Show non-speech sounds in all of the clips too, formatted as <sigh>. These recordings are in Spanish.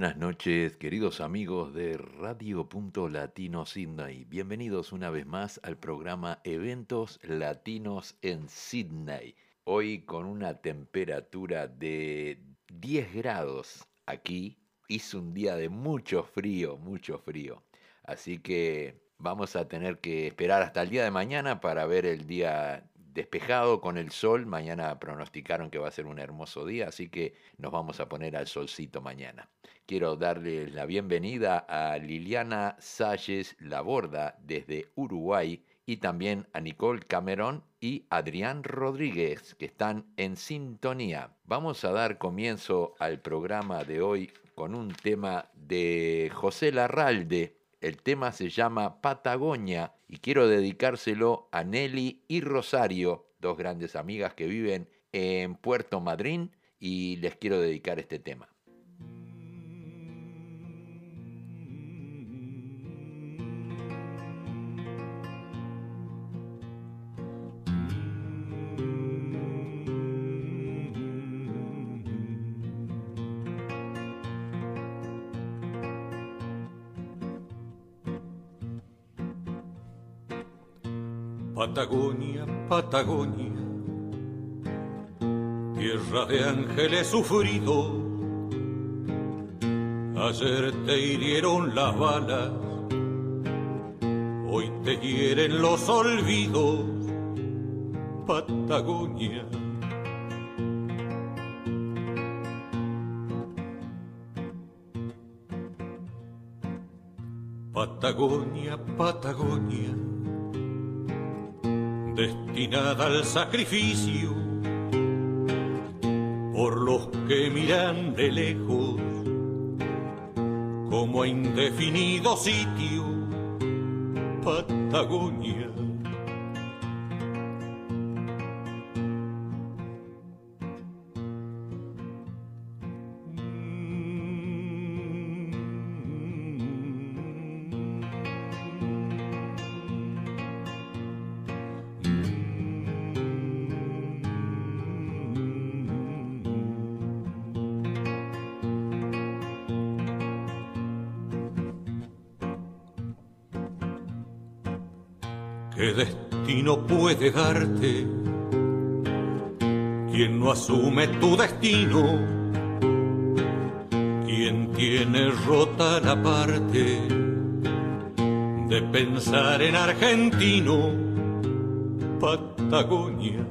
Buenas noches, queridos amigos de Radio Punto Latino Sydney. Bienvenidos una vez más al programa Eventos Latinos en Sydney. Hoy con una temperatura de 10 grados aquí. Hizo un día de mucho frío, mucho frío. Así que vamos a tener que esperar hasta el día de mañana para ver el día despejado con el sol. Mañana pronosticaron que va a ser un hermoso día, así que nos vamos a poner al solcito mañana. Quiero darles la bienvenida a Liliana Salles Laborda desde Uruguay y también a Nicole Cameron y Adrián Rodríguez que están en sintonía. Vamos a dar comienzo al programa de hoy con un tema de José Larralde el tema se llama Patagonia y quiero dedicárselo a Nelly y Rosario, dos grandes amigas que viven en Puerto Madryn y les quiero dedicar este tema. Patagonia, Patagonia, tierra de ángeles sufridos. Ayer te hirieron las balas, hoy te hieren los olvidos. Patagonia. Patagonia, Patagonia destinada al sacrificio por los que miran de lejos como a indefinido sitio Patagonia. Puede darte quien no asume tu destino? Quien tiene rota la parte de pensar en argentino, Patagonia.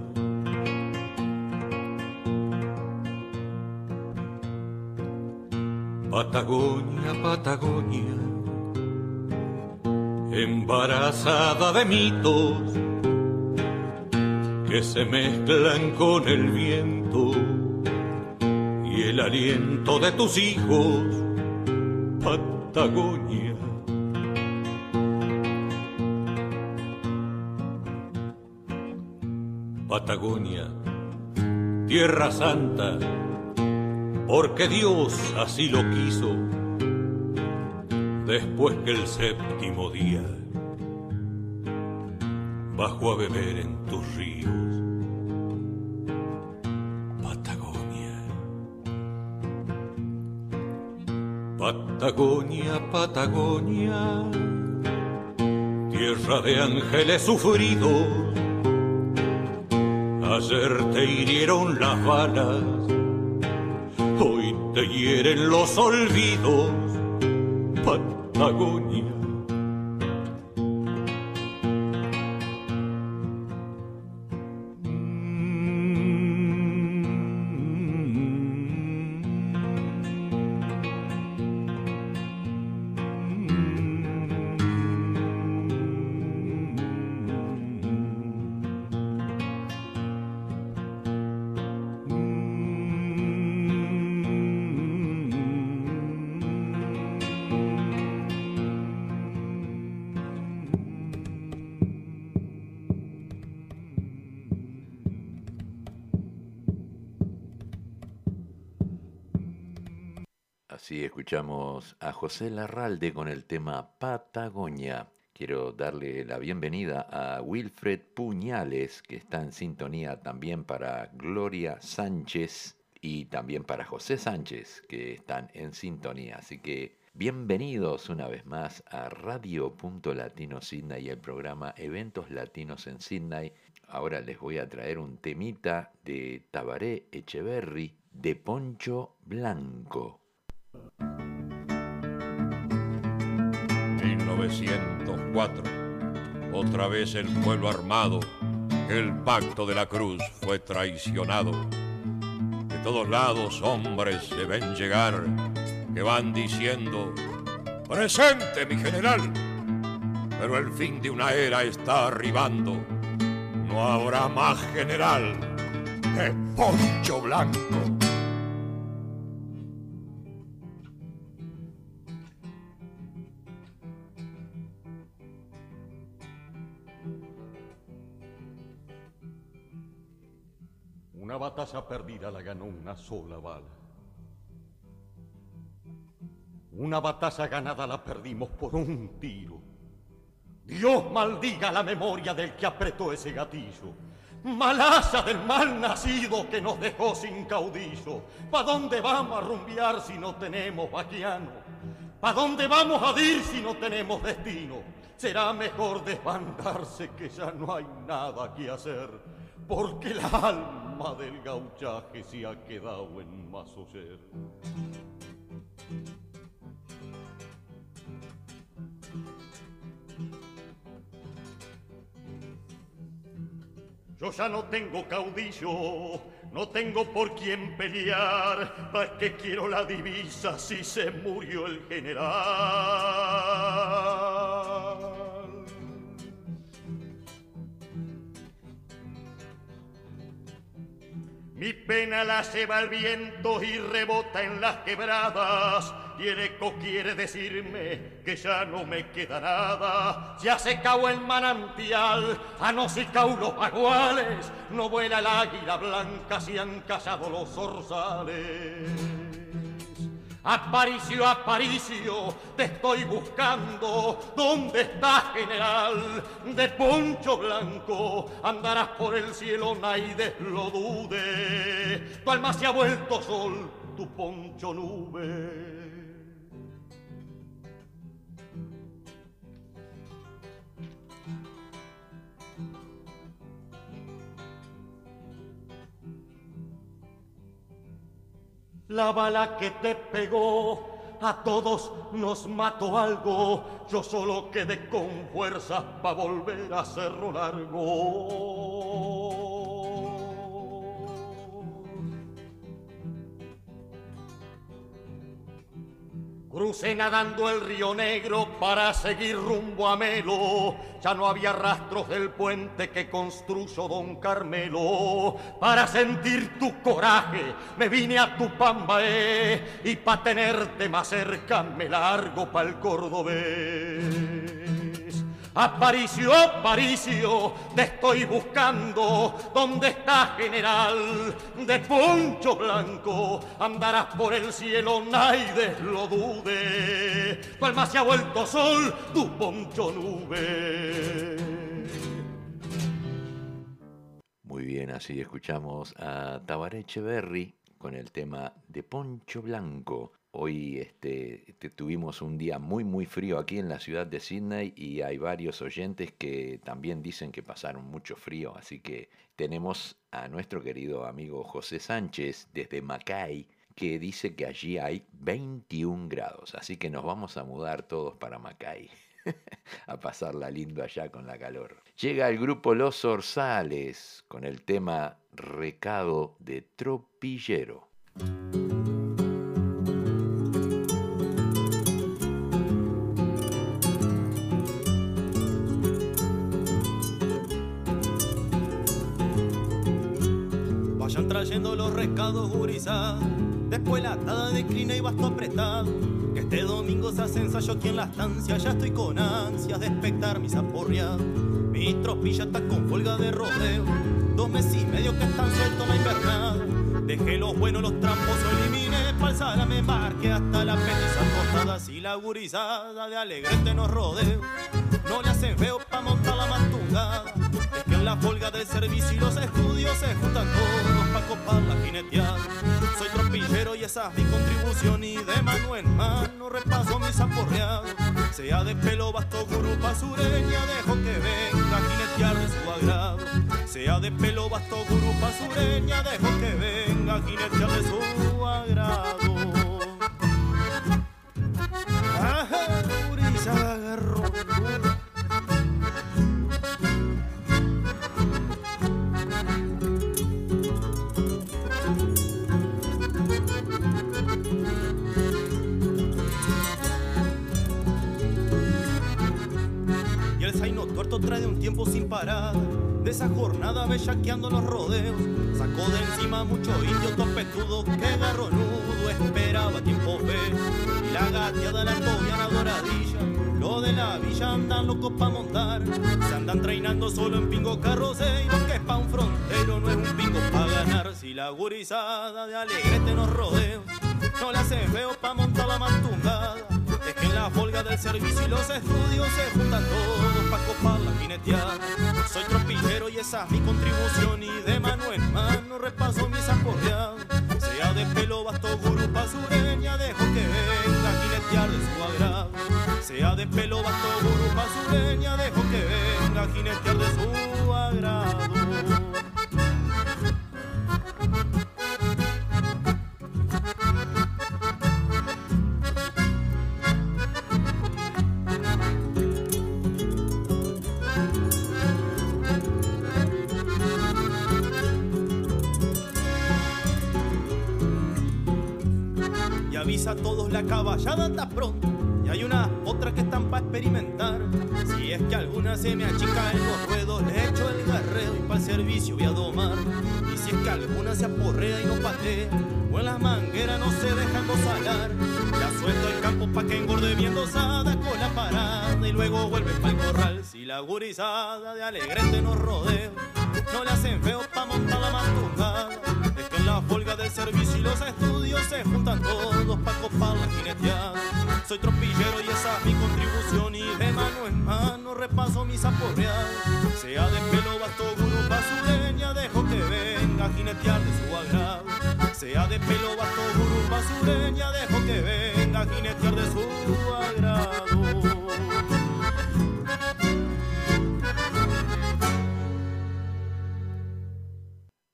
Patagonia, Patagonia embarazada de mitos se mezclan con el viento y el aliento de tus hijos, Patagonia. Patagonia, tierra santa, porque Dios así lo quiso después que el séptimo día bajo a beber en tus ríos. Patagonia, Patagonia, tierra de ángeles sufridos. Ayer te hirieron las balas, hoy te hieren los olvidos. Patagonia. José Larralde con el tema Patagonia. Quiero darle la bienvenida a Wilfred Puñales, que está en sintonía también para Gloria Sánchez y también para José Sánchez, que están en sintonía. Así que bienvenidos una vez más a Radio Latino Sydney y el programa Eventos Latinos en Sydney. Ahora les voy a traer un temita de Tabaré Echeverry de Poncho Blanco. 1904. Otra vez el pueblo armado, el pacto de la cruz fue traicionado todos lados hombres se ven llegar que van diciendo, presente mi general, pero el fin de una era está arribando, no habrá más general que Poncho Blanco. Batalla perdida la ganó una sola bala. Una batalla ganada la perdimos por un tiro. Dios maldiga la memoria del que apretó ese gatillo. Malaza del mal nacido que nos dejó sin caudillo. ¿Pa' dónde vamos a rumbear si no tenemos vaquiano? ¿Pa' dónde vamos a ir si no tenemos destino? Será mejor desbandarse que ya no hay nada que hacer porque el alma del gauchaje se ha quedado en Masoyer. Yo ya no tengo caudillo, no tengo por quién pelear, ¿para que quiero la divisa si se murió el general? Mi pena la lleva el viento y rebota en las quebradas. Y el eco quiere decirme que ya no me queda nada. Ya se caó el manantial, a no caó los baguales. No vuela el águila blanca, si han cazado los zorzales. Aparicio, Aparicio, te estoy buscando. ¿Dónde estás, general? De poncho blanco, andarás por el cielo, nadie lo dude. Tu alma se ha vuelto sol, tu poncho nube. La bala que te pegó a todos nos mató algo. Yo solo quedé con fuerzas para volver a hacerlo largo. Crucé nadando el río Negro para seguir rumbo a Melo. Ya no había rastros del puente que construyó don Carmelo. Para sentir tu coraje me vine a tu pambaé y para tenerte más cerca me largo pa'l cordobés. Aparicio, Aparicio, te estoy buscando. ¿Dónde está general de poncho blanco? Andarás por el cielo, nadie lo dude. Tu alma se ha vuelto sol, tu poncho nube. Muy bien, así escuchamos a Tabaré Echeverry con el tema de Poncho Blanco. Hoy este, tuvimos un día muy muy frío aquí en la ciudad de Sydney y hay varios oyentes que también dicen que pasaron mucho frío, así que tenemos a nuestro querido amigo José Sánchez desde Mackay que dice que allí hay 21 grados, así que nos vamos a mudar todos para Mackay. <laughs> a pasarla lindo allá con la calor. Llega el grupo Los Orzales con el tema Recado de Tropillero. Trayendo los rescados gurizá. Después la atada de clina y basto apretado. Que este domingo se hace ensayo aquí en la estancia. Ya estoy con ansias de espectar mis aporreados. Mi tropilla está con folga de rodeo. Dos meses y medio que están sueltos la invernada. Dejé los buenos, los trampos, eliminé pa'l me marque hasta la pena costadas y la gurizada de alegrete nos rodeo. no le hacen feo pa' montar la mantungada. Es que en la folga del servicio y los estudios se juntan pa' Soy tropillero y esa es mi contribución y de mano en mano repaso mis aporreados. Sea de pelo basto gurupa sureña, dejo que venga a jinetear de su agrado. Sea de pelo basto gurupa sureña, dejo que venga a jinetear de su agrado. Trae de un tiempo sin parar de esa jornada bellaqueando los rodeos. Sacó de encima mucho indio topetudo que garronudo esperaba tiempo fe. Y la gateada la tobiana doradilla, lo de la villa andan locos pa' montar. Se andan treinando solo en pingo carroceiro, que es pa' un frontero, no es un pingo pa' ganar. Si la gurizada de alegrete nos rodeos, no le hace feo pa' montar la mantungada. Es que en la folga del servicio y los estudios se juntan todos pa' copar la jineteada. Soy tropillero y esa es mi contribución y de mano en mano repaso mis aporreados. Sea de pelo basto gurupa sureña, dejo que venga a jinetear de su agrado. Sea de pelo basto gurupa sureña, dejo que venga a jinetear de su agrado. Avisa a todos la caballada anda pronto. Y hay una otra que están para experimentar. Si es que alguna se me achica en los ruedos, le echo el garreo y para el servicio voy a domar. Y si es que alguna se aporrea y no patea, o en las mangueras no se deja embosalar, la suelto al campo pa' que engorde bien dosada con la parada y luego vuelve pa'l corral. Si la gurizada de alegrete nos rodea, no le hacen feo pa' montar la mantungada. Es que en la folga del servicio y los estudios se juntan todos pa' copar la jineteada. Soy tropillero y esa es mi contribución y de mano en mano repaso mis aporreados. Sea de pelo basto gurupa sureña, dejo que venga a jinetear de su agrado. Sea de pelo basto gurupa sureña, dejo que venga a jinetear de su agrado.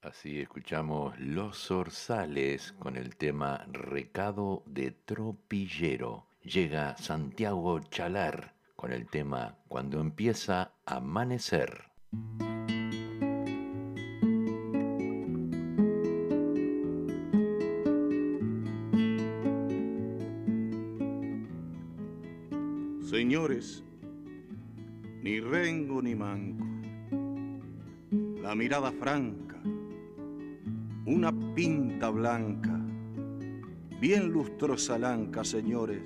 Así escuchamos Los Zorzales con el tema Recado de Tropillero. Llega Santiago Chalar con el tema Cuando empieza a amanecer. Señores, ni rengo ni manco, la mirada franca, una pinta blanca, bien lustrosa lanca, señores,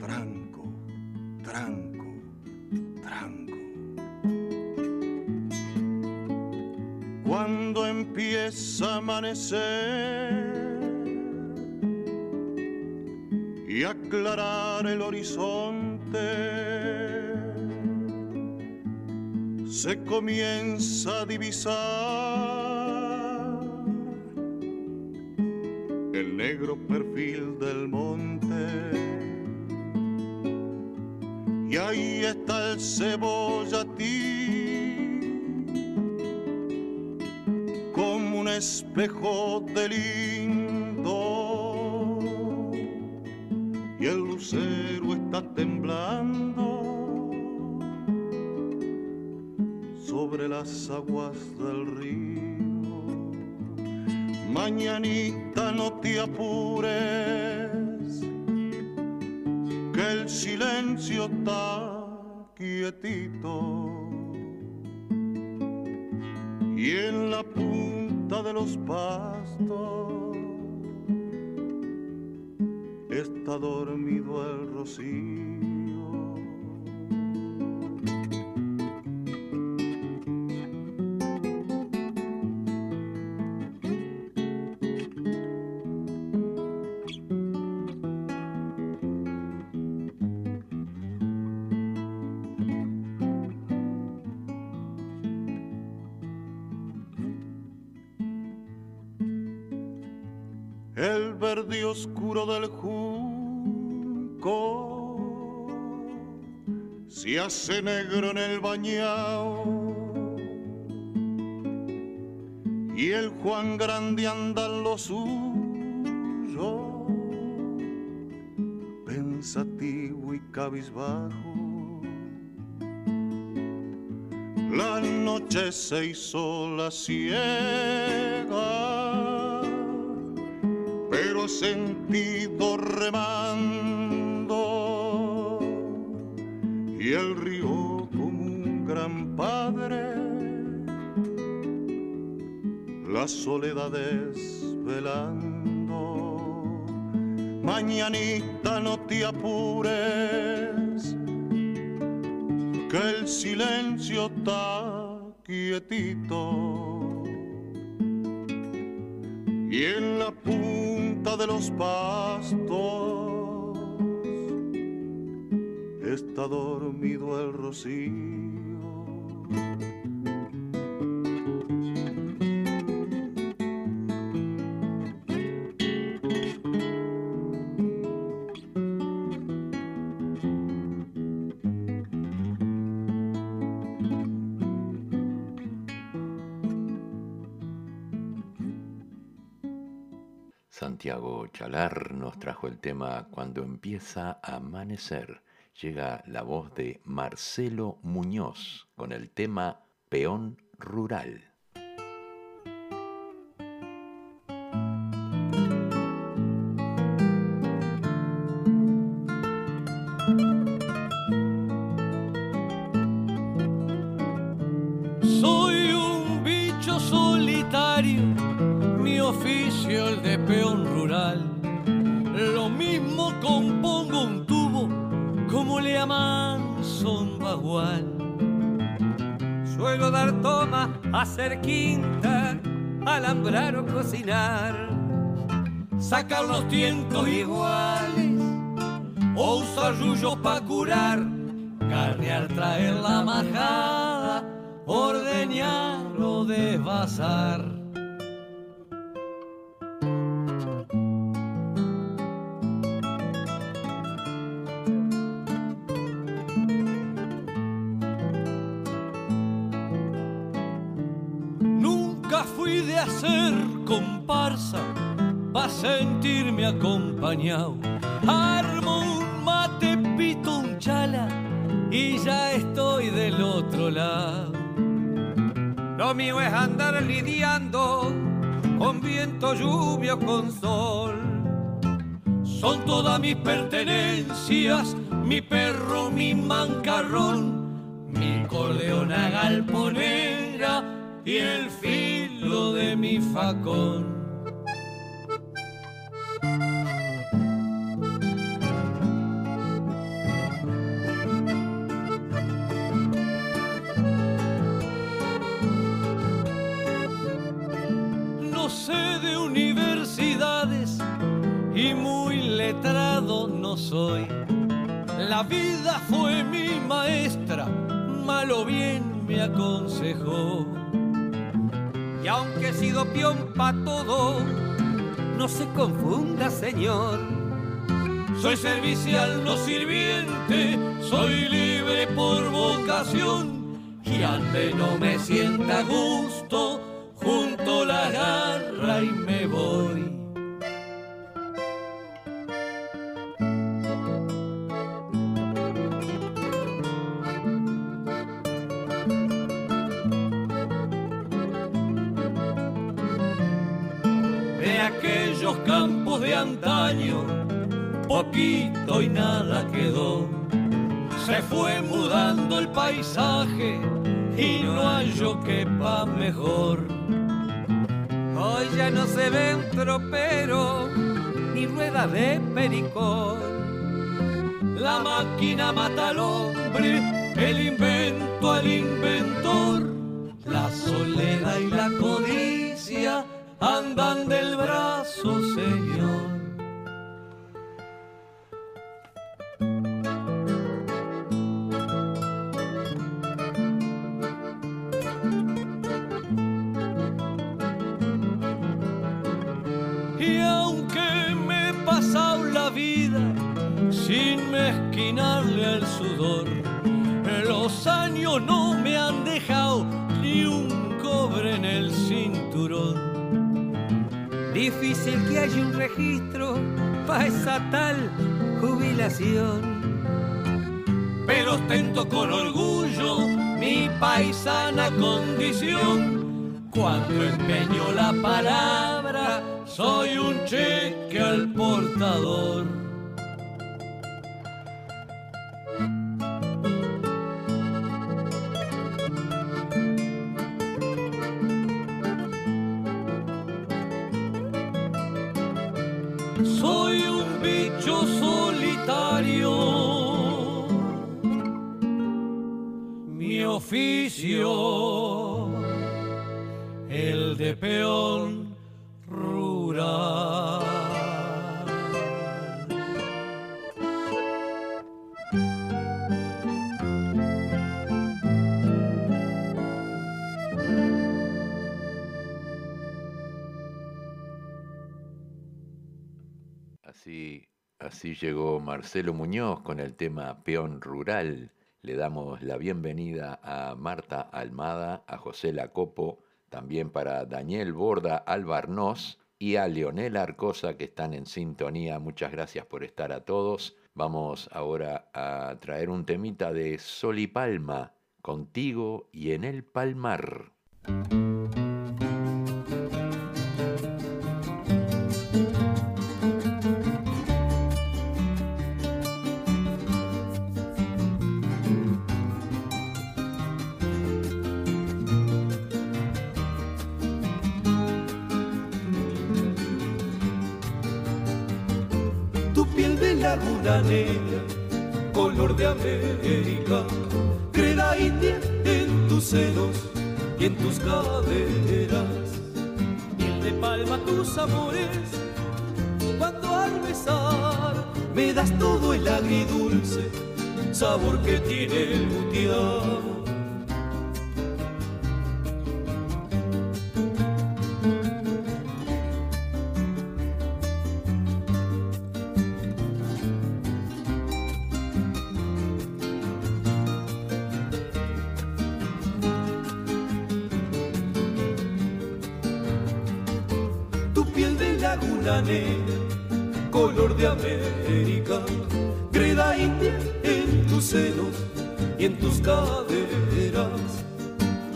tranco, tranco, tranco. Cuando empieza a amanecer y aclarar el horizonte, se comienza a divisar el negro perfil del monte. Y ahí está el cebollatí, como un espejo de lindo y el lucero está temblando sobre las aguas del río. Mañanita no te apures, que el silencio está quietito. Y en la punta de los pastos está dormido el rocío. Se hace negro en el bañao y el Juan Grande anda lo suyo, pensativo y cabizbajo. La noche se hizo la ciega pero sentido remando la soledad desvelando mañanita no te apures que el silencio está quietito y en la punta de los pastos está dormido el rocío. Santiago Chalar nos trajo el tema Cuando empieza a amanecer. Llega la voz de Marcelo Muñoz con el tema Peón Rural. Sacar los tientos iguales o usar rullos para curar. Carnear, traer la majada, ordeñar o. Armo un mate, pito un chala y ya estoy del otro lado. Lo mío es andar lidiando con viento, lluvia con sol. Son todas mis pertenencias, mi perro, mi mancarrón, mi corleona galponera y el filo de mi facón. Muy letrado no soy. La vida fue mi maestra, malo bien me aconsejó. Y aunque he sido peón pa' todo, no se confunda, señor. Soy servicial, no sirviente, soy libre por vocación y ande no me sienta gusto, junto la garra y me voy. Antaño, poquito y nada quedó. Se fue mudando el paisaje y no hallo que pa' mejor. Hoy ya no se ven troperos ni rueda de pericón. La máquina mata al hombre, el invento al inventor. La soledad y la codicia andan del brazo, Señor. Haya un registro para esa tal jubilación. Pero ostento con orgullo mi paisana condición. Cuando empeño la palabra, soy un cheque al portador. Soy un bicho solitario. Mi oficio, el de peón llegó Marcelo Muñoz con el tema Peón Rural. Le damos la bienvenida a Marta Almada, a José Lacopo, también para Daniel Borda Albarnós y a Leonel Arcosa que están en sintonía. Muchas gracias por estar a todos. Vamos ahora a traer un temita de Sol y Palma, contigo y en el Palmar. Color de América, creda india en tus senos y en tus caderas. Miel de palma tus amores, cuando al besar Me das todo el agridulce sabor que tiene el butiá. Senos y en tus caderas.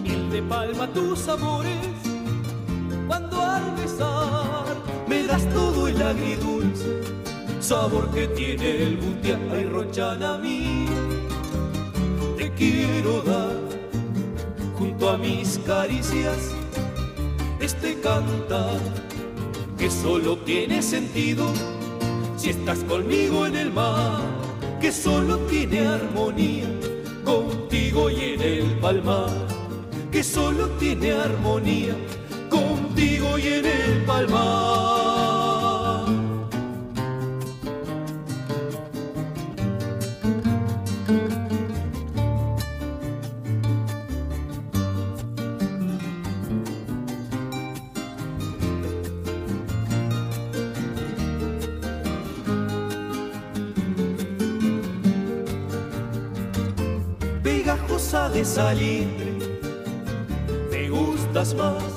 miel de palma tus amores, cuando al besar Me das todo el agridulce, sabor que tiene el butia y a mí. Te quiero dar, junto a mis caricias, este cantar que solo tiene sentido si estás conmigo en el mar, que solo tiene armonía contigo y en el palmar, que solo tiene armonía contigo y en el palmar. De salitre, me gustas más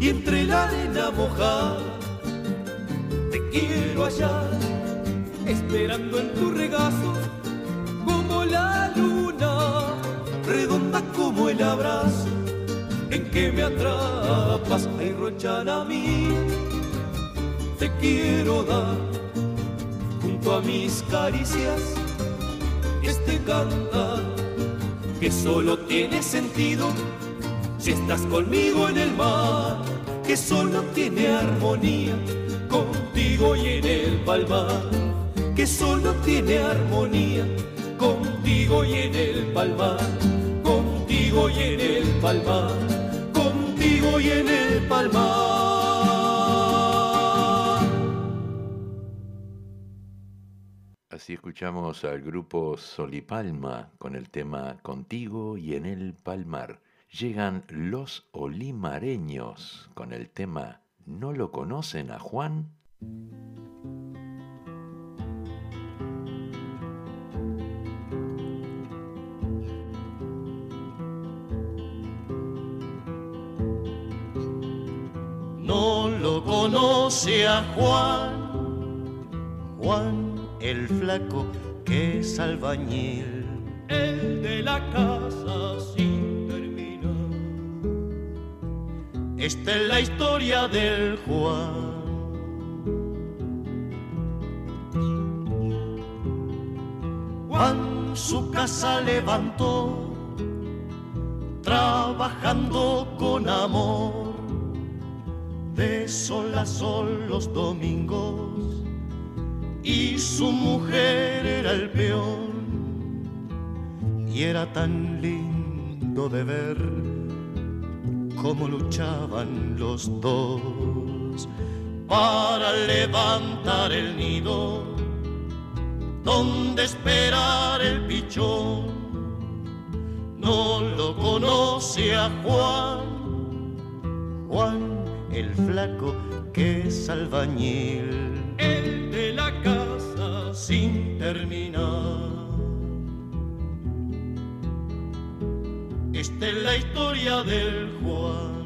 y entre la arena mojada. Te quiero hallar, esperando en tu regazo, como la luna, redonda como el abrazo en que me atrapas, ay rochan a mí, te quiero dar junto a mis caricias este cantar que solo tiene sentido si estás conmigo en el mar, que solo tiene armonía contigo y en el palmar, que solo tiene armonía contigo y en el palmar, contigo y en el palmar, contigo y en el palmar. Así escuchamos al grupo Solipalma con el tema Contigo y en el Palmar. Llegan los olimareños con el tema ¿No lo conocen a Juan? No lo conoce a Juan, Juan el flaco que es albañil, el de la casa sin terminar. Esta es la historia del Juan. Juan su casa levantó, trabajando con amor, de sol a sol los domingos, y su mujer era el peón, y era tan lindo de ver cómo luchaban los dos para levantar el nido donde esperar el pichón. No lo conoce a Juan, Juan el flaco que es albañil, sin terminar. Esta es la historia del Juan.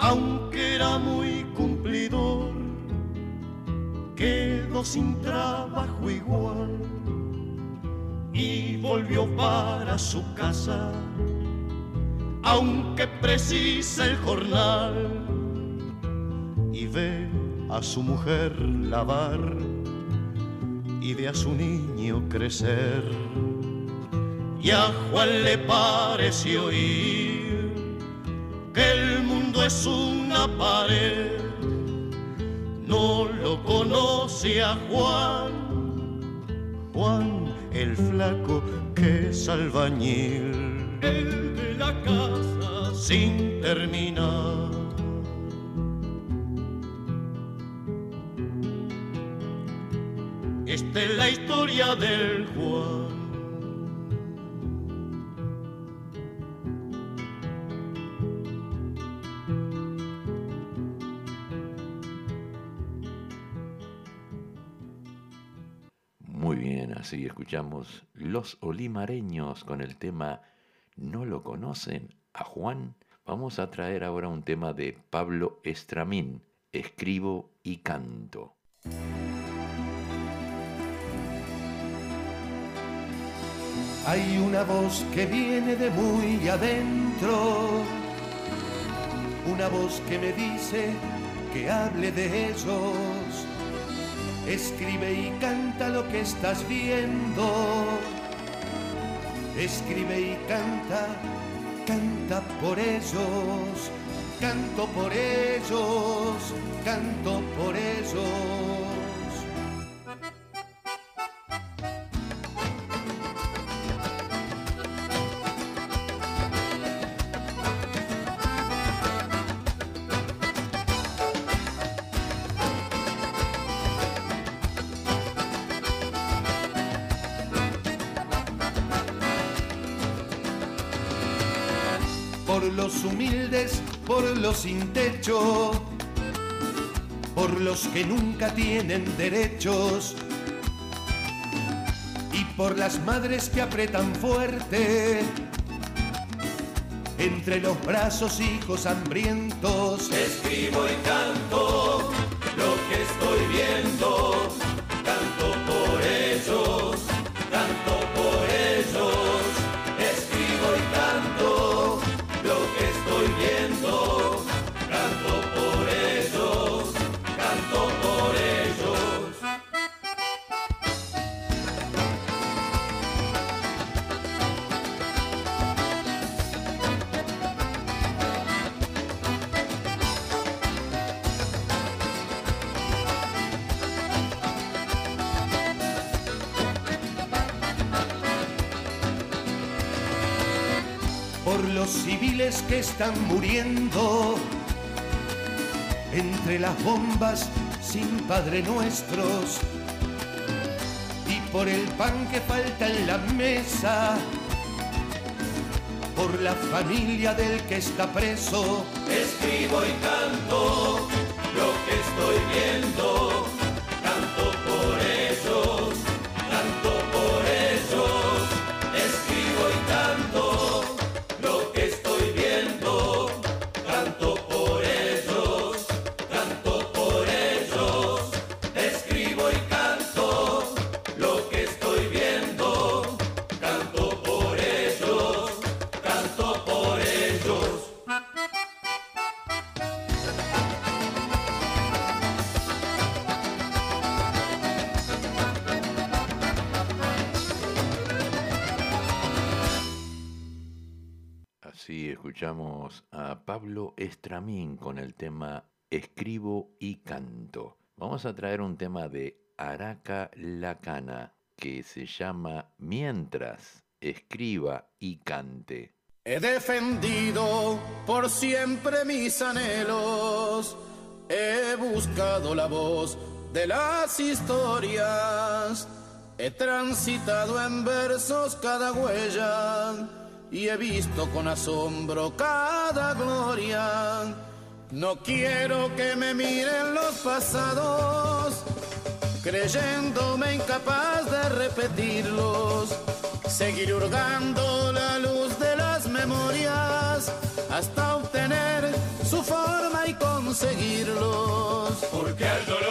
Aunque era muy cumplidor, quedó sin trabajo igual y volvió para su casa, aunque precisa el jornal y ve a su mujer lavar y ve a su niño crecer. Y a Juan le pareció oír que el mundo es una pared. No lo conoce a Juan, Juan el flaco que es albañil, el de la casa sin terminar. Es la historia del Juan. Muy bien, así escuchamos Los Olimareños con el tema ¿No lo conocen? A Juan. Vamos a traer ahora un tema de Pablo Estramín, Escribo y canto. Hay una voz que viene de muy adentro, una voz que me dice que hable de ellos. Escribe y canta lo que estás viendo. Escribe y canta, canta por ellos. Canto por ellos, canto por ellos. Sin techo, por los que nunca tienen derechos y por las madres que apretan fuerte entre los brazos hijos hambrientos. Escribo y canto lo que estoy viendo, los civiles que están muriendo. Entre las bombas sin Padre Nuestros. Y por el pan que falta en la mesa, por la familia del que está preso. Escribo y canto lo que estoy viendo, Pablo Estramín con el tema Escribo y canto. Vamos a traer un tema de Araca Lacana que se llama Mientras escriba y cante. He defendido por siempre mis anhelos, he buscado la voz de las historias, he transitado en versos cada huella y he visto con asombro cada gloria. No quiero que me miren los pasados, creyéndome incapaz de repetirlos. Seguir hurgando la luz de las memorias hasta obtener su forma y conseguirlos. Porque al dolor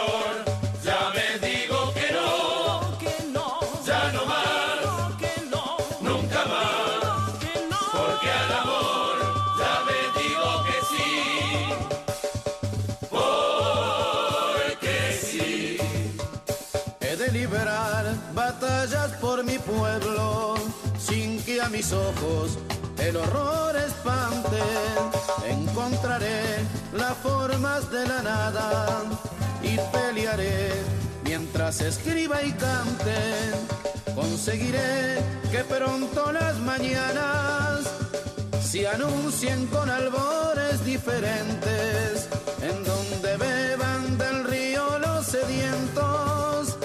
mis ojos el horror espante. Encontraré las formas de la nada y pelearé mientras escriba y cante. Conseguiré que pronto las mañanas se anuncien con albores diferentes, en donde beban del río los sedientos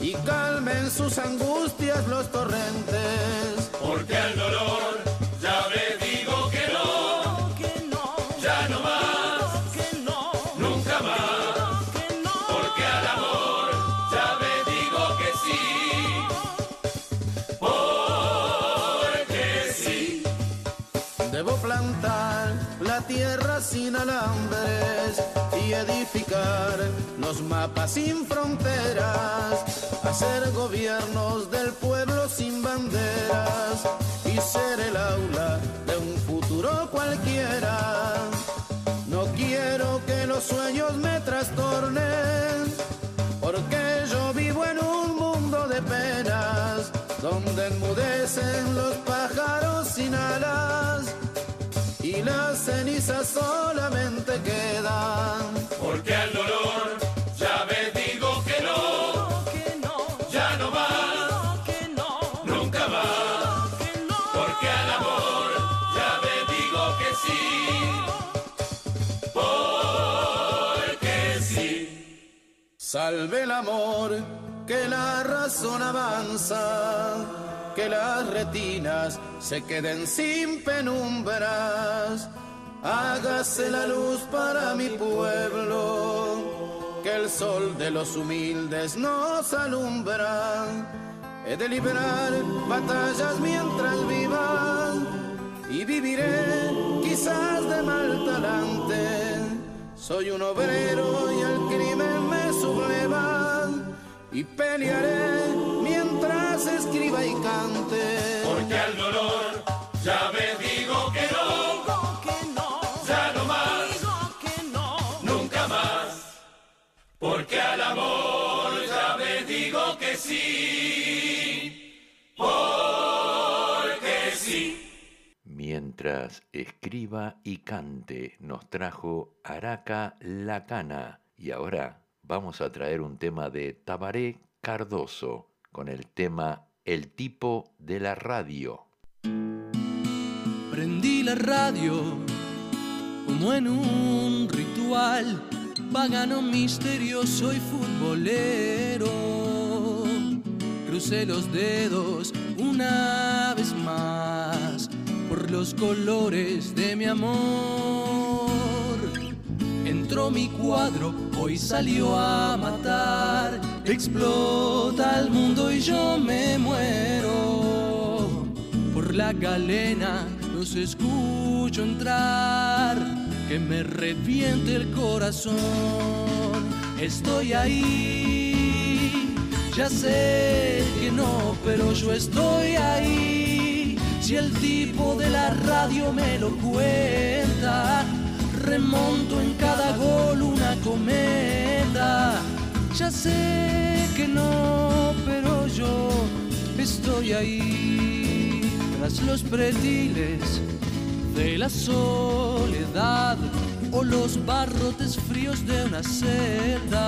y calmen sus angustias los torrentes. Porque al dolor ya me digo que no, Que no, ya no más, que no, nunca más. que no. Porque al amor ya me digo que sí. Porque sí. Debo plantar la tierra sin alambres edificar los mapas sin fronteras, hacer gobiernos del pueblo sin banderas y ser el aula de un futuro cualquiera. No quiero que los sueños me trastornen, porque yo vivo en un mundo de penas, donde enmudecen los pájaros sin alas y las cenizas solamente quedan. Porque al dolor ya me digo que no, Que no, ya no más, que no, nunca que no. Porque al amor ya me digo que sí. Porque sí. Salve el amor, que la razón avanza, que las retinas se queden sin penumbras. Hágase la luz para mi pueblo, que el sol de los humildes nos alumbra. He de liberar batallas mientras viva y viviré quizás de mal talante. Soy un obrero y el crimen me subleva y pelearé escriba y cante. Porque al dolor ya me digo que no, que no, ya no más, que no. nunca más. Porque al amor ya me digo que sí. Porque sí. Mientras escriba y cante nos trajo Araca Lacana y ahora vamos a traer un tema de Tabaré Cardoso con el tema El tipo de la radio. Prendí la radio como en un ritual pagano, misterioso y futbolero. Crucé los dedos una vez más por los colores de mi amor. Entró mi cuadro, hoy salió a matar. Explota el mundo y yo me muero. Por la galena los escucho entrar, que me reviente el corazón. Estoy ahí, ya sé que no, pero yo estoy ahí. Si el tipo de la radio me lo cuenta, remonto en cada gol una cometa. Ya sé que no, pero yo estoy ahí tras los pretiles de la soledad o los barrotes fríos de una celda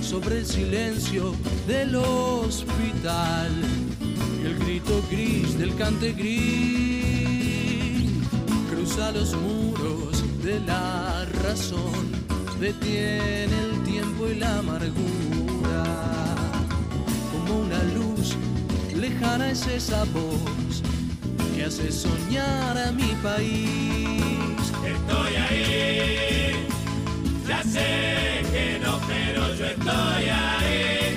sobre el silencio del hospital y el grito gris del cante gris cruza los muros de la razón detiene el tiempo y la amargura como una luz lejana es esa voz que hace soñar a mi país. Estoy ahí, ya sé que no, pero yo estoy ahí.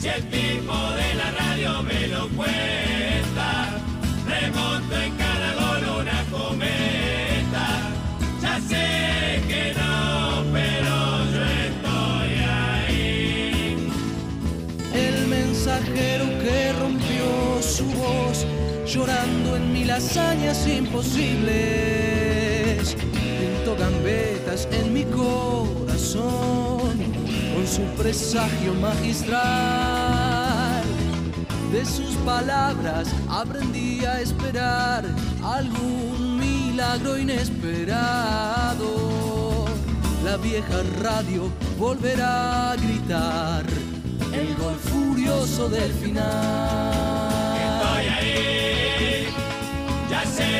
Si el tipo de la radio me lo cuenta, remonto en que rompió su voz llorando en mil hazañas imposibles. Pintó gambetas en mi corazón con su presagio magistral. De sus palabras aprendí a esperar algún milagro inesperado. La vieja radio volverá a gritar el gol furioso del final. Estoy ahí, ya sé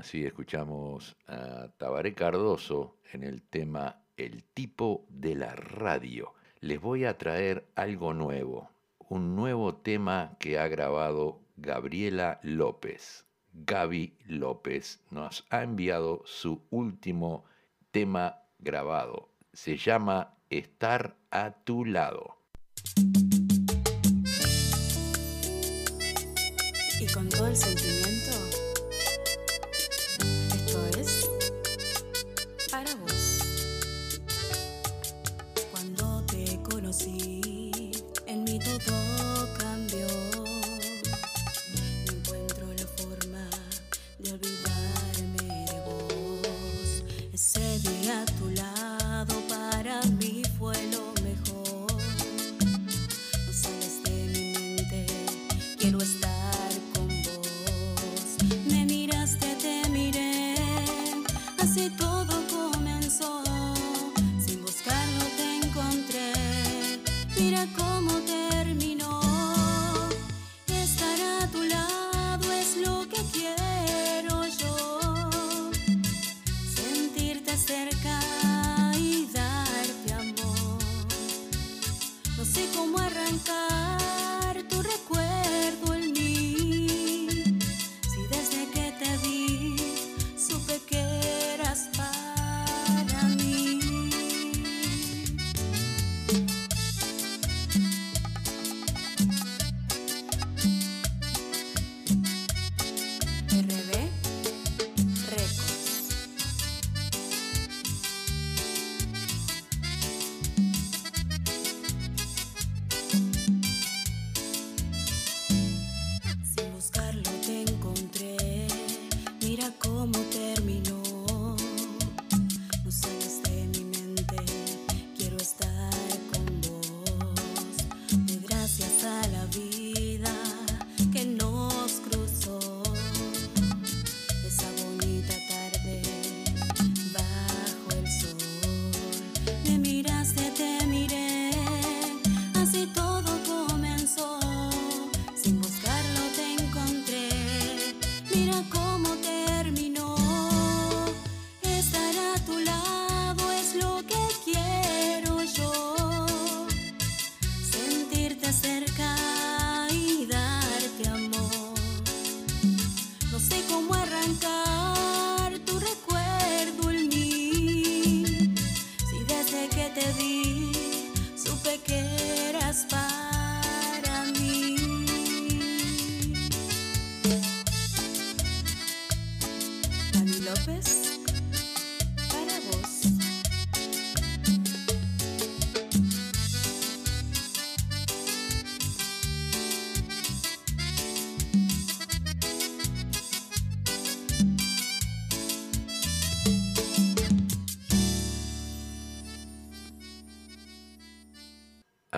así escuchamos a Tabaré Cardoso en el tema El tipo de la radio. Les voy a traer algo nuevo, un nuevo tema que ha grabado Gabriela López. Gaby López nos ha enviado su último tema grabado. Se llama Estar a tu lado. Y con todo el sentimiento,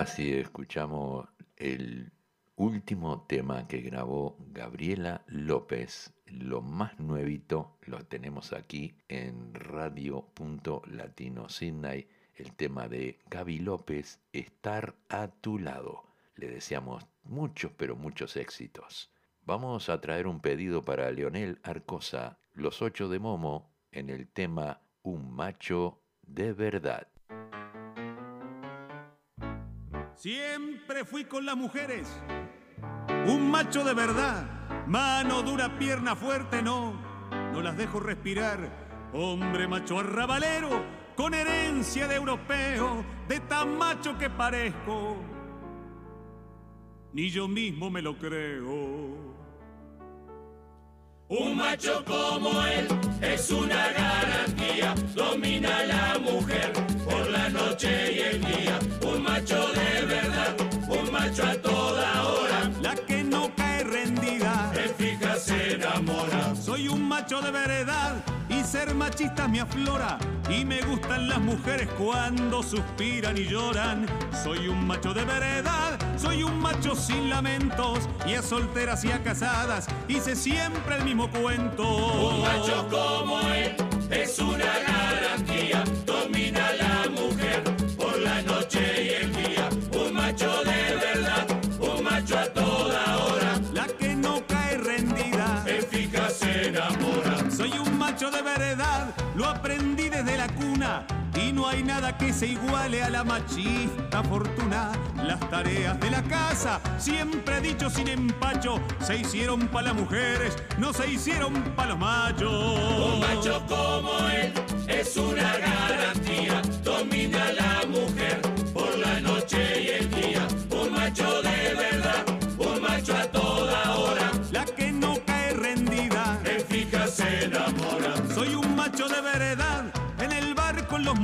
Así escuchamos el último tema que grabó Gabriela López. Lo más nuevito lo tenemos aquí en Radio.Latino Sydney. El tema de Gaby López, Estar a tu lado. Le deseamos muchos, pero muchos éxitos. Vamos a traer un pedido para Leonel Arcosa, Los Ocho de Momo, en el tema Un macho de verdad. Siempre fui con las mujeres. Un macho de verdad. Mano dura, pierna fuerte, no. No las dejo respirar. Hombre macho arrabalero, con herencia de europeo, de tan macho que parezco. Ni yo mismo me lo creo. Un macho como él es una garantía, domina a la mujer noche y el día. Un macho de verdad, un macho a toda hora, La que no cae rendida. se fija, se enamora. Soy un macho de veredad y ser machista me aflora. Y me gustan las mujeres cuando suspiran y lloran. Soy un macho de veredad, soy un macho sin lamentos. Y a solteras y a casadas hice siempre el mismo cuento. Un macho como él es una garantía, hay nada que se iguale a la machista fortuna. Las tareas de la casa, siempre dicho sin empacho, se hicieron para las mujeres, no se hicieron para los machos. Un macho como él es una garantía,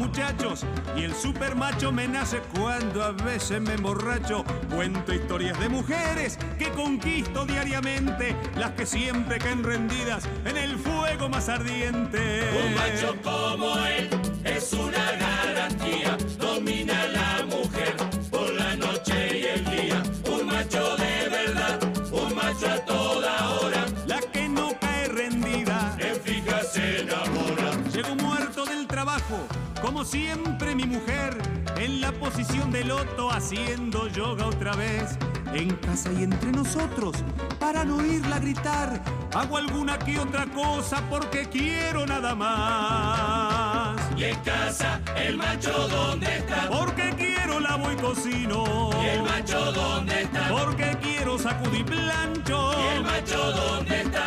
muchachos y el super macho me nace cuando a veces me emborracho. Cuento historias de mujeres que conquisto diariamente, las que siempre caen rendidas en el fuego más ardiente. Un macho como él es una garantía, domina la trabajo, como siempre mi mujer, en la posición de loto haciendo yoga otra vez. En casa y entre nosotros, para no oírla gritar, hago alguna que otra cosa porque quiero nada más. Y en casa, el macho dónde está, Porque quiero lavo y cocino. y el macho dónde está, Porque quiero sacudir plancho. y el macho dónde está,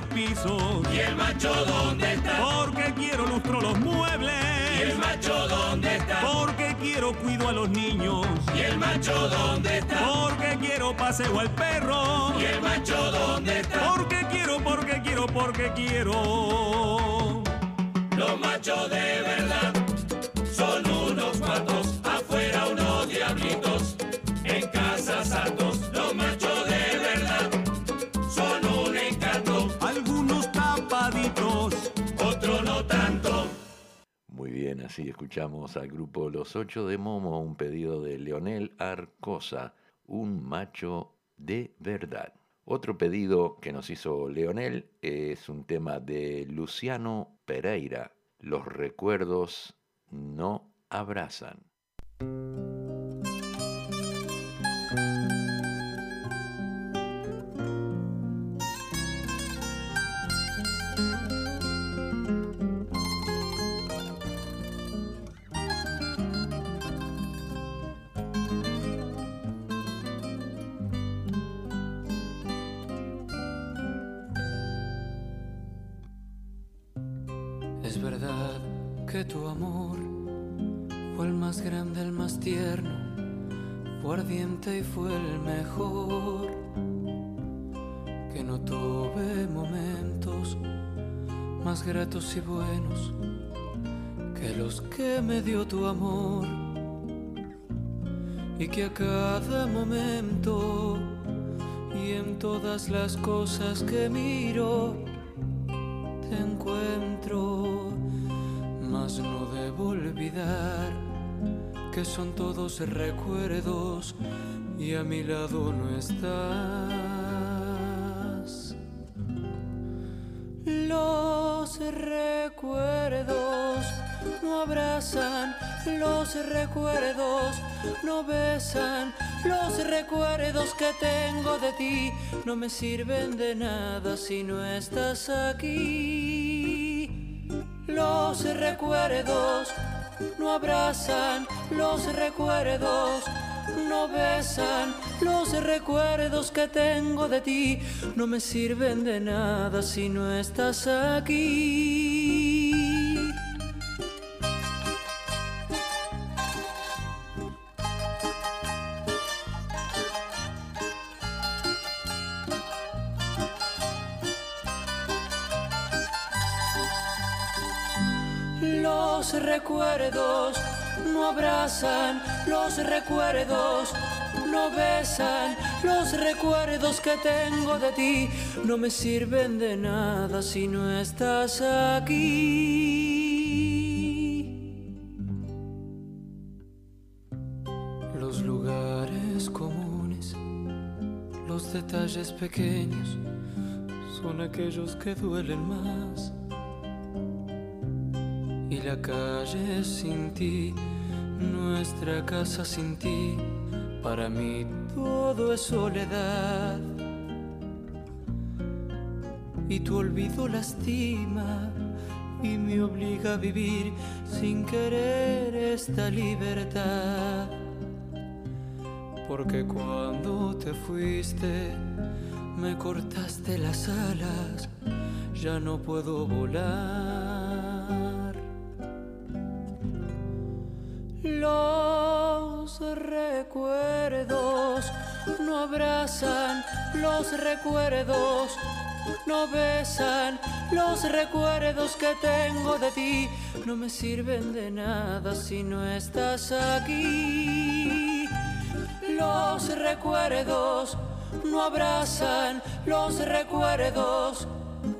los pisos. y el macho dónde está, Porque quiero lustro los muebles. y el macho dónde está, Porque quiero cuido a los niños. y el macho dónde está, Porque quiero paseo al perro. y el macho dónde está. Porque quiero, porque quiero, porque quiero. Los machos de verdad son unos cuantos, bien, así escuchamos al grupo Los Ocho de Momo, un pedido de Leonel Arcosa, un macho de verdad. Otro pedido que nos hizo Leonel es un tema de Luciano Pereira, Los recuerdos no abrazan. El más tierno, fue ardiente y fue el mejor. Que no tuve momentos más gratos y buenos que los que me dio tu amor y que a cada momento y en todas las cosas que miro te encuentro, mas no debo olvidar que son todos recuerdos y a mi lado no estás. Los recuerdos no abrazan, los recuerdos no besan, los recuerdos que tengo de ti no me sirven de nada si no estás aquí. Los recuerdos no abrazan, los recuerdos no besan, los recuerdos que tengo de ti no me sirven de nada si no estás aquí. Recuerdos no abrazan, los recuerdos no besan, los recuerdos que tengo de ti no me sirven de nada si no estás aquí. Los lugares comunes, los detalles pequeños son aquellos que duelen más y la calle sin ti, nuestra casa sin ti, para mí todo es soledad. Y tu olvido lastima y me obliga a vivir sin querer esta libertad. Porque cuando te fuiste, me cortaste las alas, ya no puedo volar. Los recuerdos no abrazan, los recuerdos no besan, los recuerdos que tengo de ti no me sirven de nada si no estás aquí. Los recuerdos no abrazan, los recuerdos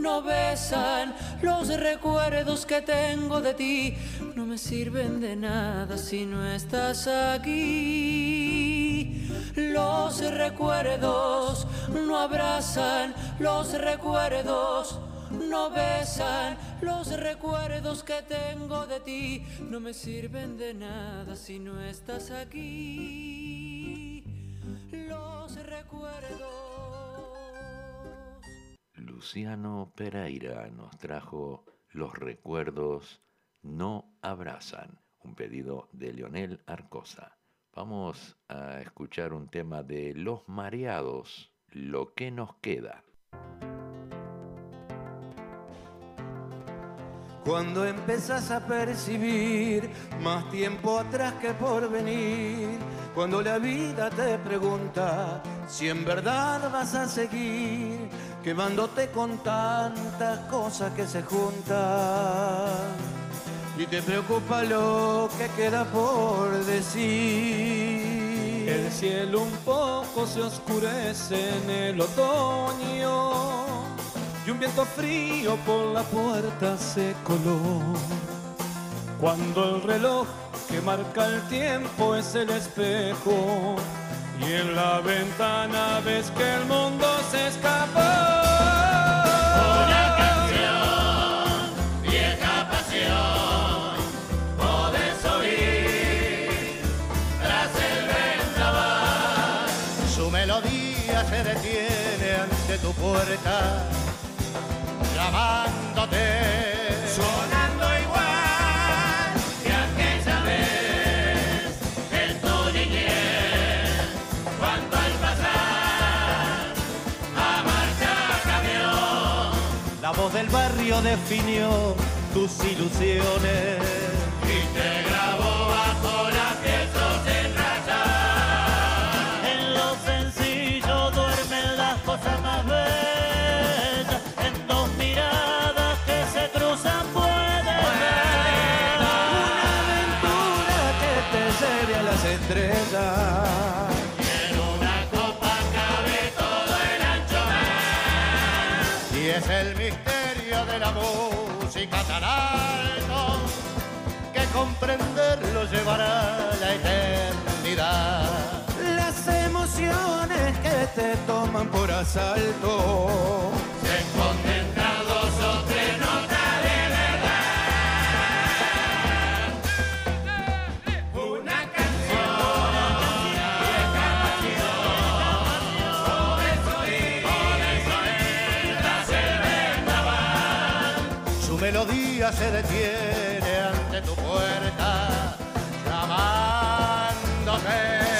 no besan, los recuerdos que tengo de ti no me sirven de nada si no estás aquí. Los recuerdos no abrazan, los recuerdos no besan, los recuerdos que tengo de ti no me sirven de nada si no estás aquí. Los recuerdos. Luciano Pereira nos trajo Los recuerdos no abrazan, un pedido de Leonel Arcosa. Vamos a escuchar un tema de Los Mareados, Lo que nos queda. Cuando empezás a percibir más tiempo atrás que por venir, cuando la vida te pregunta si en verdad vas a seguir, quemándote con tantas cosas que se juntan y te preocupa lo que queda por decir. El cielo un poco se oscurece en el otoño y un viento frío por la puerta se coló. Cuando el reloj que marca el tiempo es el espejo y en la ventana ves que el mundo se escapó. Una canción, vieja pasión, podés oír tras el vendaval. Su melodía se detiene ante tu puerta, llamándote. Del barrio definió tus ilusiones. música tan que comprenderlo llevará la eternidad. Las emociones que te toman por asalto se detiene ante tu puerta, llamándote.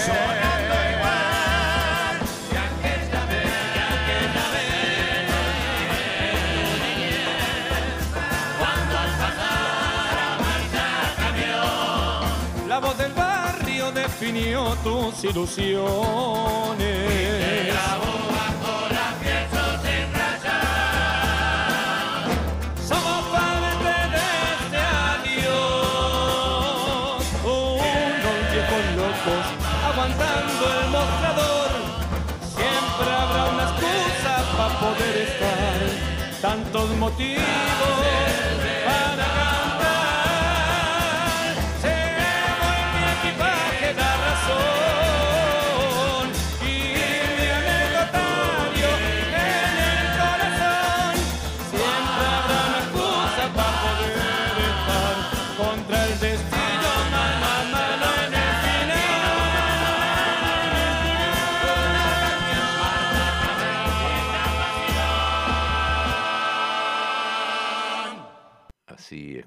Sonando igual, ya que esta vez, ya que esta vez, cuando al pasar avanza camión. La voz del barrio definió tus ilusiones. tantos motivos.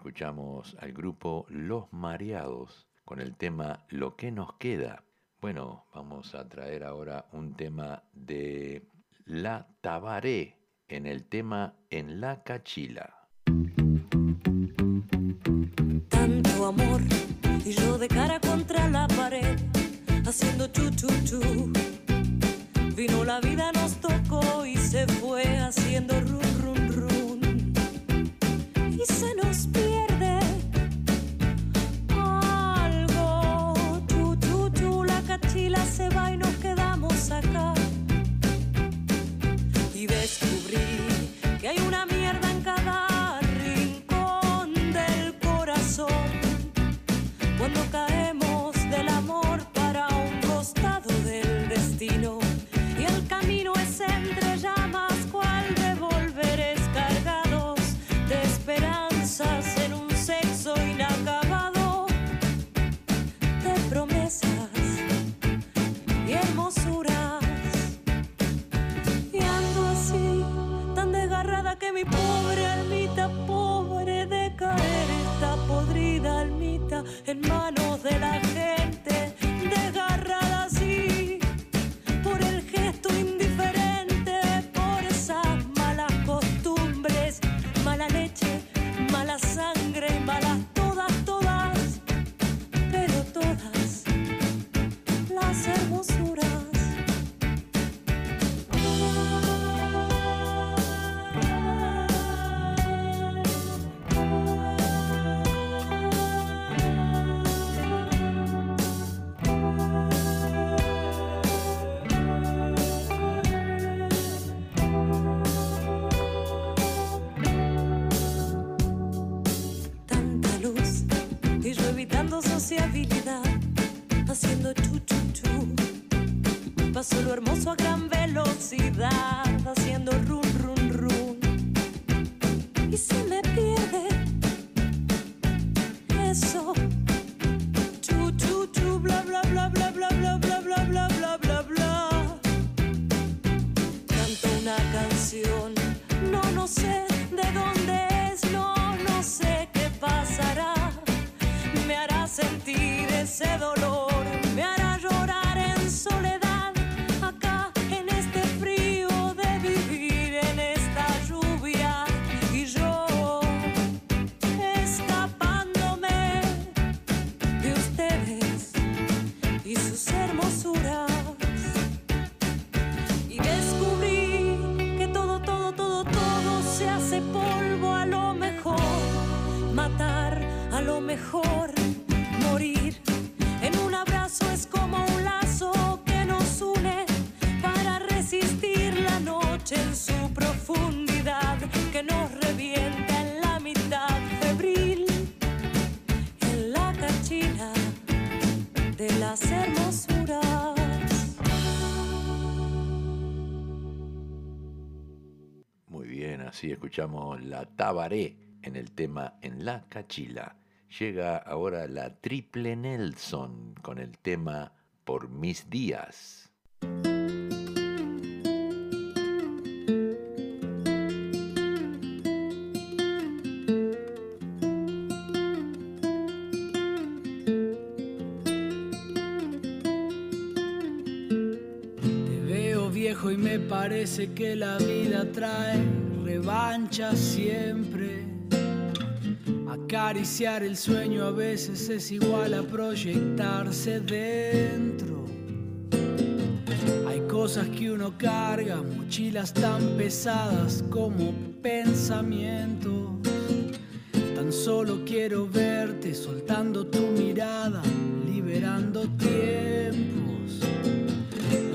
escuchamos al grupo Los Mareados con el tema Lo que nos queda. Bueno, vamos a traer ahora un tema de La Tabaré en el tema En la Cachila. Tanto amor y yo de cara contra la pared, haciendo chu chu chu. Vino la vida, nos tocó y se fue haciendo rum se nos pierde algo. Chuchu la cachila se va y nos quedamos acá. Y descubrir en manos de la en el tema En la Cachila. Llega ahora la Triple Nelson con el tema Por mis días. Te veo viejo y me parece que la vida trae revancha siempre. Acariciar el sueño a veces es igual a proyectarse dentro. Hay cosas que uno carga, mochilas tan pesadas como pensamientos. Tan solo quiero verte soltando tu mirada, liberando tiempos.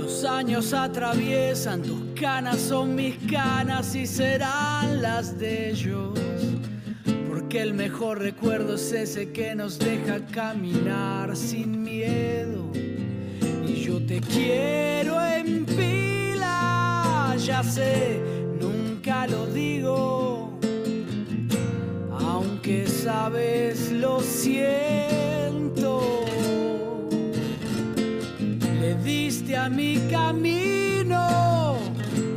Los años atraviesan, tus canas son mis canas y serán las de ellos. Porque el mejor recuerdo es ese que nos deja caminar sin miedo. Y yo te quiero en pila, ya sé, nunca lo digo. Aunque sabes, lo siento. Le diste a mi camino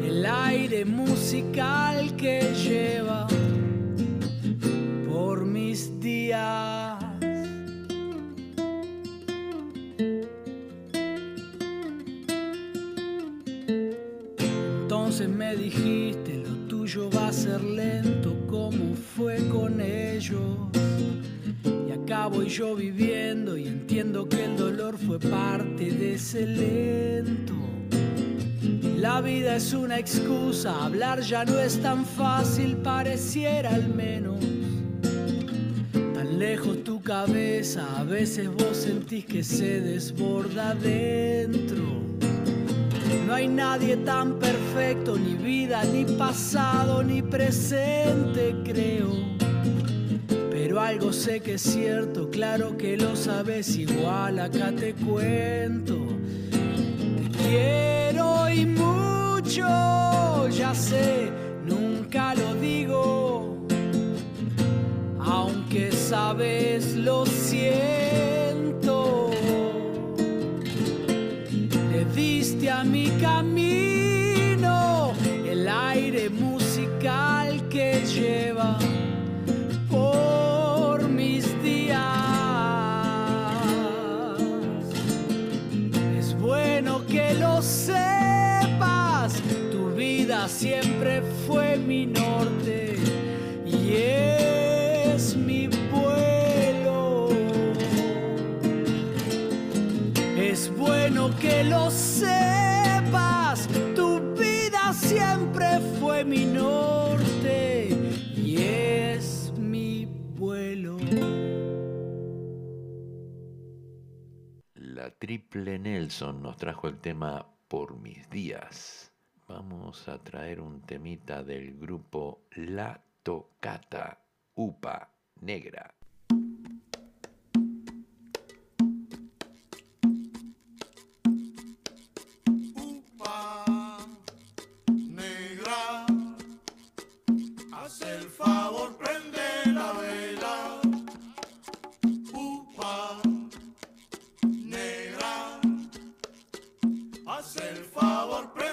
el aire musical que lleva Entonces me dijiste, lo tuyo va a ser lento como fue con ellos. Y acá voy yo viviendo y entiendo que el dolor fue parte de ese lento. La vida es una excusa, hablar ya no es tan fácil, pareciera al menos. Lejos tu cabeza, a veces vos sentís que se desborda dentro. No hay nadie tan perfecto, ni vida, ni pasado, ni presente, creo. Pero algo sé que es cierto, claro que lo sabes igual, acá te cuento. Te quiero y mucho, ya sé, nunca lo digo. Sabes, lo siento. Le diste a mi camino el aire musical que lleva por mis días. Es bueno que lo sepas, tu vida siempre fue mi norte que lo sepas, tu vida siempre fue mi norte y es mi vuelo. La Triple Nelson nos trajo el tema Por mis días. Vamos a traer un temita del grupo La Tocata Upa Negra. Favor, prende la vela. Upa negra, haz el favor, prende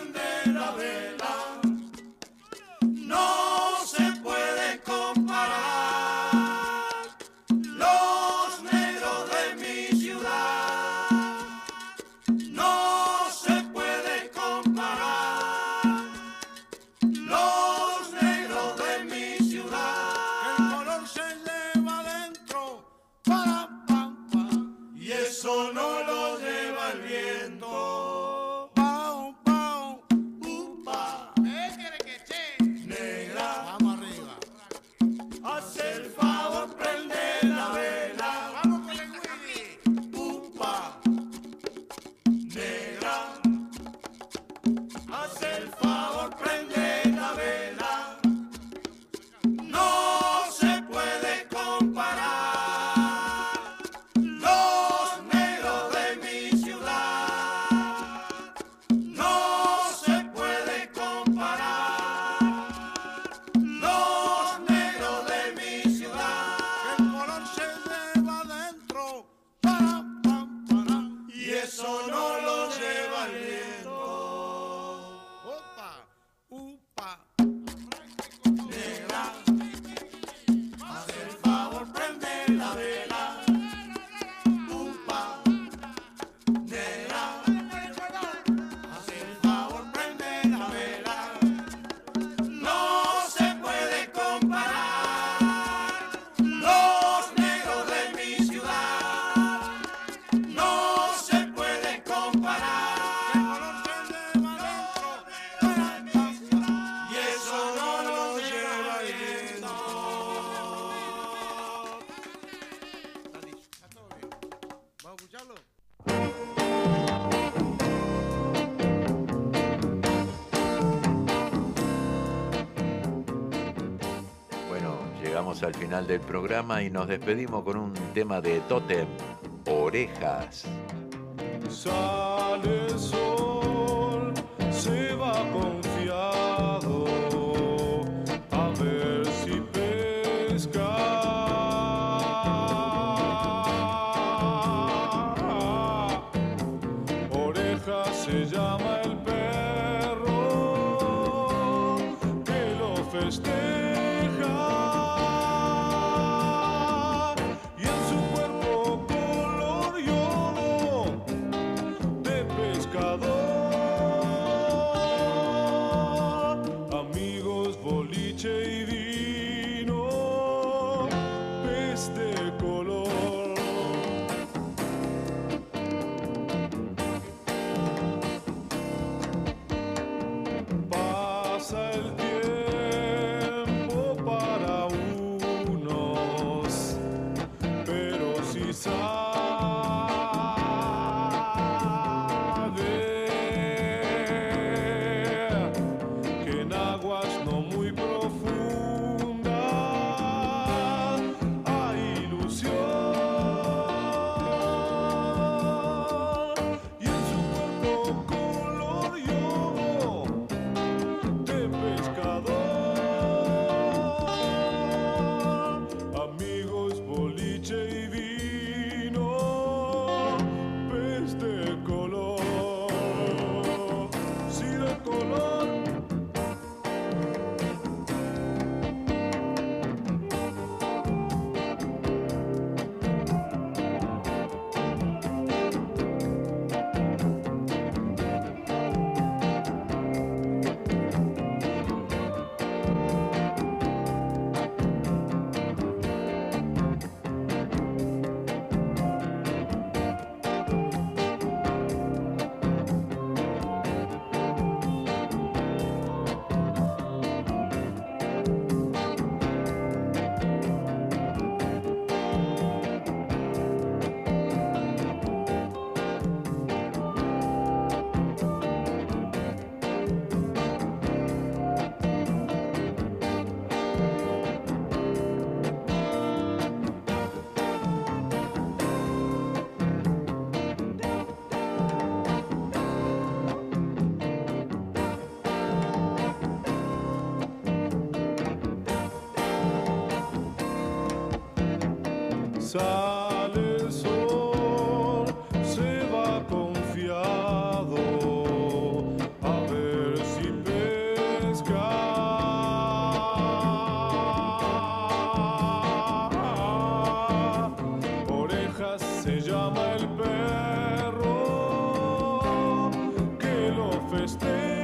del programa y nos despedimos con un tema de Totem, Orejas. first day.